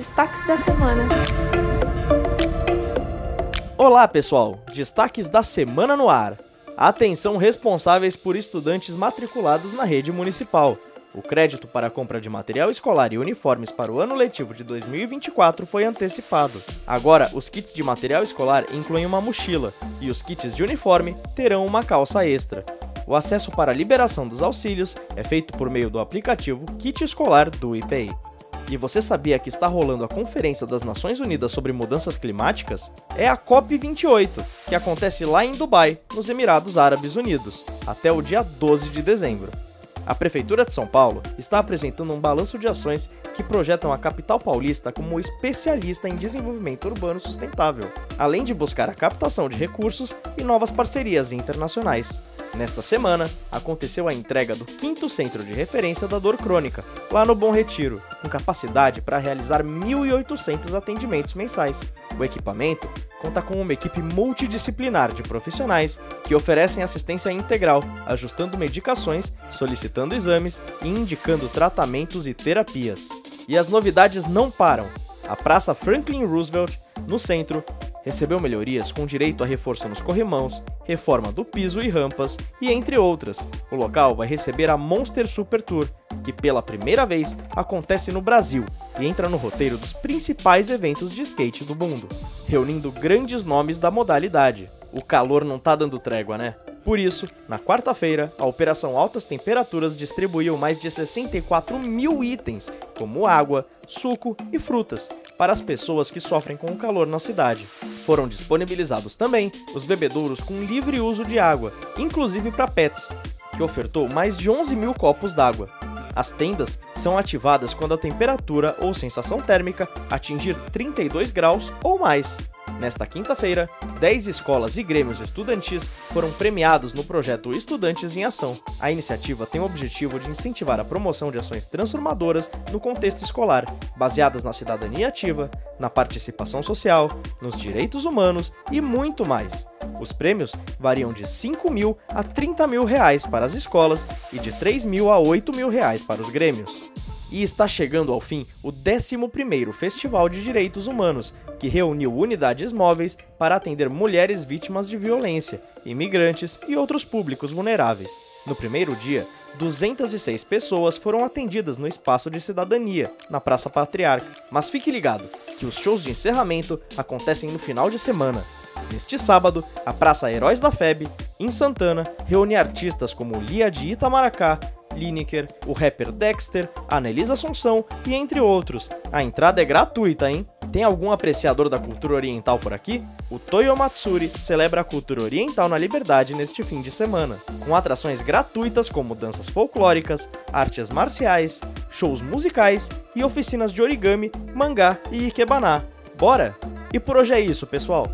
Destaques da semana. Olá, pessoal! Destaques da semana no ar. Atenção responsáveis por estudantes matriculados na rede municipal. O crédito para a compra de material escolar e uniformes para o ano letivo de 2024 foi antecipado. Agora, os kits de material escolar incluem uma mochila e os kits de uniforme terão uma calça extra. O acesso para a liberação dos auxílios é feito por meio do aplicativo Kit Escolar do IPI. E você sabia que está rolando a Conferência das Nações Unidas sobre Mudanças Climáticas? É a COP28, que acontece lá em Dubai, nos Emirados Árabes Unidos, até o dia 12 de dezembro. A Prefeitura de São Paulo está apresentando um balanço de ações que projetam a capital paulista como especialista em desenvolvimento urbano sustentável, além de buscar a captação de recursos e novas parcerias internacionais. Nesta semana, aconteceu a entrega do quinto centro de referência da dor crônica, lá no Bom Retiro, com capacidade para realizar 1.800 atendimentos mensais. O equipamento conta com uma equipe multidisciplinar de profissionais que oferecem assistência integral, ajustando medicações, solicitando exames e indicando tratamentos e terapias. E as novidades não param. A Praça Franklin Roosevelt, no centro, recebeu melhorias com direito a reforço nos corrimãos, reforma do piso e rampas e entre outras. O local vai receber a Monster Super Tour, que pela primeira vez acontece no Brasil e entra no roteiro dos principais eventos de skate do mundo, reunindo grandes nomes da modalidade. O calor não tá dando trégua, né? Por isso, na quarta-feira, a Operação Altas Temperaturas distribuiu mais de 64 mil itens, como água, suco e frutas, para as pessoas que sofrem com o calor na cidade. Foram disponibilizados também os bebedouros com livre uso de água, inclusive para pets, que ofertou mais de 11 mil copos d'água. As tendas são ativadas quando a temperatura ou sensação térmica atingir 32 graus ou mais. Nesta quinta-feira, 10 escolas e grêmios estudantis foram premiados no projeto Estudantes em Ação. A iniciativa tem o objetivo de incentivar a promoção de ações transformadoras no contexto escolar, baseadas na cidadania ativa, na participação social, nos direitos humanos e muito mais. Os prêmios variam de 5 mil a 30 mil reais para as escolas e de 3 mil a 8 mil reais para os grêmios. E está chegando ao fim o 11º Festival de Direitos Humanos, que reuniu unidades móveis para atender mulheres vítimas de violência, imigrantes e outros públicos vulneráveis. No primeiro dia, 206 pessoas foram atendidas no espaço de cidadania, na Praça Patriarca. Mas fique ligado, que os shows de encerramento acontecem no final de semana. Neste sábado, a Praça Heróis da FEB, em Santana, reúne artistas como Lia de Itamaracá, Lineker, o rapper Dexter, a Annelise Assunção e entre outros. A entrada é gratuita, hein? Tem algum apreciador da cultura oriental por aqui? O Toyo Matsuri celebra a cultura oriental na Liberdade neste fim de semana, com atrações gratuitas como danças folclóricas, artes marciais, shows musicais e oficinas de origami, mangá e ikebana. Bora? E por hoje é isso, pessoal.